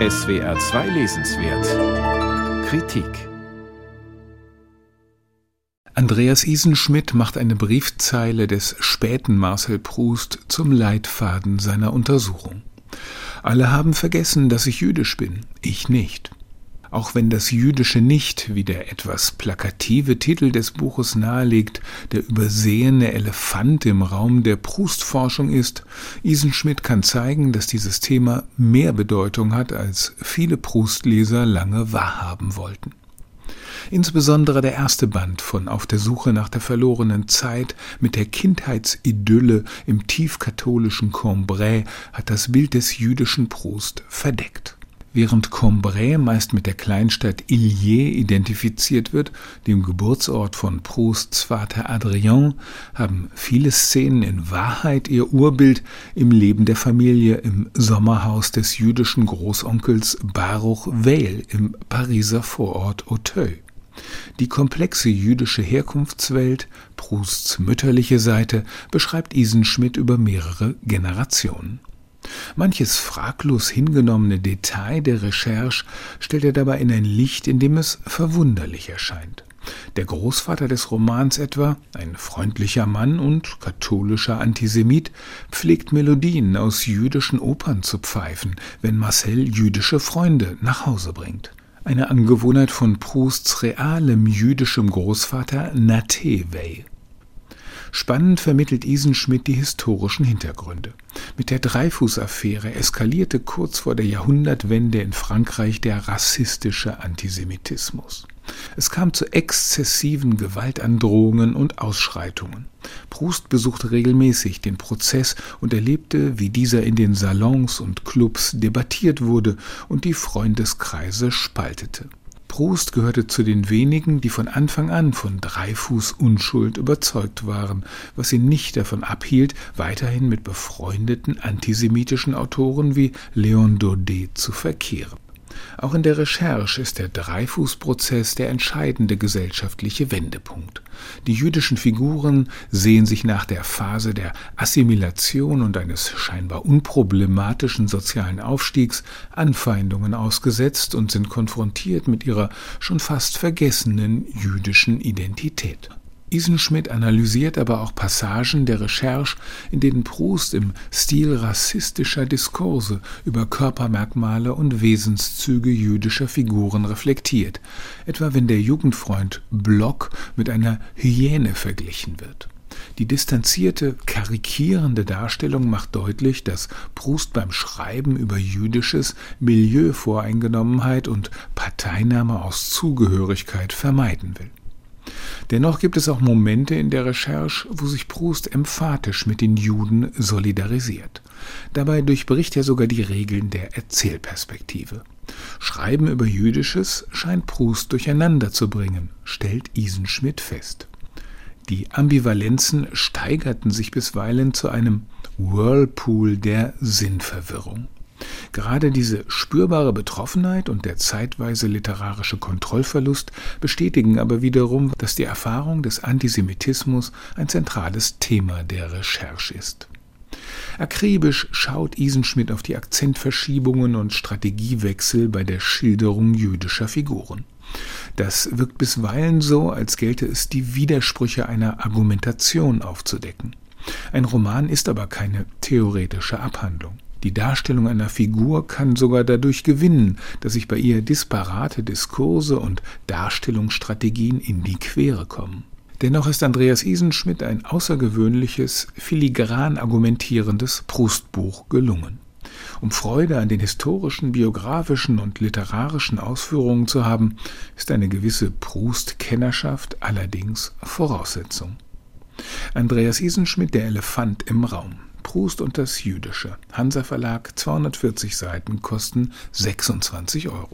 SWR 2 Lesenswert Kritik Andreas Isenschmidt macht eine Briefzeile des späten Marcel Proust zum Leitfaden seiner Untersuchung. Alle haben vergessen, dass ich jüdisch bin, ich nicht. Auch wenn das Jüdische nicht, wie der etwas plakative Titel des Buches nahelegt, der übersehene Elefant im Raum der Proust-Forschung ist, Isenschmidt kann zeigen, dass dieses Thema mehr Bedeutung hat, als viele Proust-Leser lange wahrhaben wollten. Insbesondere der erste Band von Auf der Suche nach der verlorenen Zeit mit der Kindheitsidylle im tiefkatholischen Cambrai hat das Bild des jüdischen Proust verdeckt. Während Cambrai meist mit der Kleinstadt Illiers identifiziert wird, dem Geburtsort von Prousts Vater Adrien, haben viele Szenen in Wahrheit ihr Urbild im Leben der Familie im Sommerhaus des jüdischen Großonkels Baruch Weil im Pariser Vorort Auteuil. Die komplexe jüdische Herkunftswelt, Prousts mütterliche Seite, beschreibt Isenschmidt über mehrere Generationen. Manches fraglos hingenommene Detail der Recherche stellt er dabei in ein Licht, in dem es verwunderlich erscheint. Der Großvater des Romans etwa, ein freundlicher Mann und katholischer Antisemit, pflegt Melodien aus jüdischen Opern zu pfeifen, wenn Marcel jüdische Freunde nach Hause bringt. Eine Angewohnheit von Prousts realem jüdischem Großvater Natewey. Spannend vermittelt Isenschmidt die historischen Hintergründe. Mit der Dreyfus-Affäre eskalierte kurz vor der Jahrhundertwende in Frankreich der rassistische Antisemitismus. Es kam zu exzessiven Gewaltandrohungen und Ausschreitungen. Proust besuchte regelmäßig den Prozess und erlebte, wie dieser in den Salons und Clubs debattiert wurde und die Freundeskreise spaltete. Proust gehörte zu den wenigen, die von Anfang an von Dreifuß Unschuld überzeugt waren, was ihn nicht davon abhielt, weiterhin mit befreundeten antisemitischen Autoren wie Léon Daudet zu verkehren. Auch in der Recherche ist der Dreyfus-Prozess der entscheidende gesellschaftliche Wendepunkt. Die jüdischen Figuren sehen sich nach der Phase der Assimilation und eines scheinbar unproblematischen sozialen Aufstiegs Anfeindungen ausgesetzt und sind konfrontiert mit ihrer schon fast vergessenen jüdischen Identität. Isenschmidt analysiert aber auch Passagen der Recherche, in denen Proust im Stil rassistischer Diskurse über Körpermerkmale und Wesenszüge jüdischer Figuren reflektiert, etwa wenn der Jugendfreund Block mit einer Hyäne verglichen wird. Die distanzierte, karikierende Darstellung macht deutlich, dass Proust beim Schreiben über jüdisches Milieuvoreingenommenheit und Parteinahme aus Zugehörigkeit vermeiden will. Dennoch gibt es auch Momente in der Recherche, wo sich Proust emphatisch mit den Juden solidarisiert. Dabei durchbricht er sogar die Regeln der Erzählperspektive. Schreiben über Jüdisches scheint Proust durcheinander zu bringen, stellt Isenschmidt fest. Die Ambivalenzen steigerten sich bisweilen zu einem Whirlpool der Sinnverwirrung. Gerade diese spürbare Betroffenheit und der zeitweise literarische Kontrollverlust bestätigen aber wiederum, dass die Erfahrung des Antisemitismus ein zentrales Thema der Recherche ist. Akribisch schaut Isenschmidt auf die Akzentverschiebungen und Strategiewechsel bei der Schilderung jüdischer Figuren. Das wirkt bisweilen so, als gelte es die Widersprüche einer Argumentation aufzudecken. Ein Roman ist aber keine theoretische Abhandlung. Die Darstellung einer Figur kann sogar dadurch gewinnen, dass sich bei ihr disparate Diskurse und Darstellungsstrategien in die Quere kommen. Dennoch ist Andreas Isenschmidt ein außergewöhnliches, filigran argumentierendes Prustbuch gelungen. Um Freude an den historischen, biografischen und literarischen Ausführungen zu haben, ist eine gewisse Proust-Kennerschaft allerdings Voraussetzung. Andreas Isenschmidt, der Elefant im Raum. Proust und das Jüdische. Hansa Verlag, 240 Seiten, kosten 26 Euro.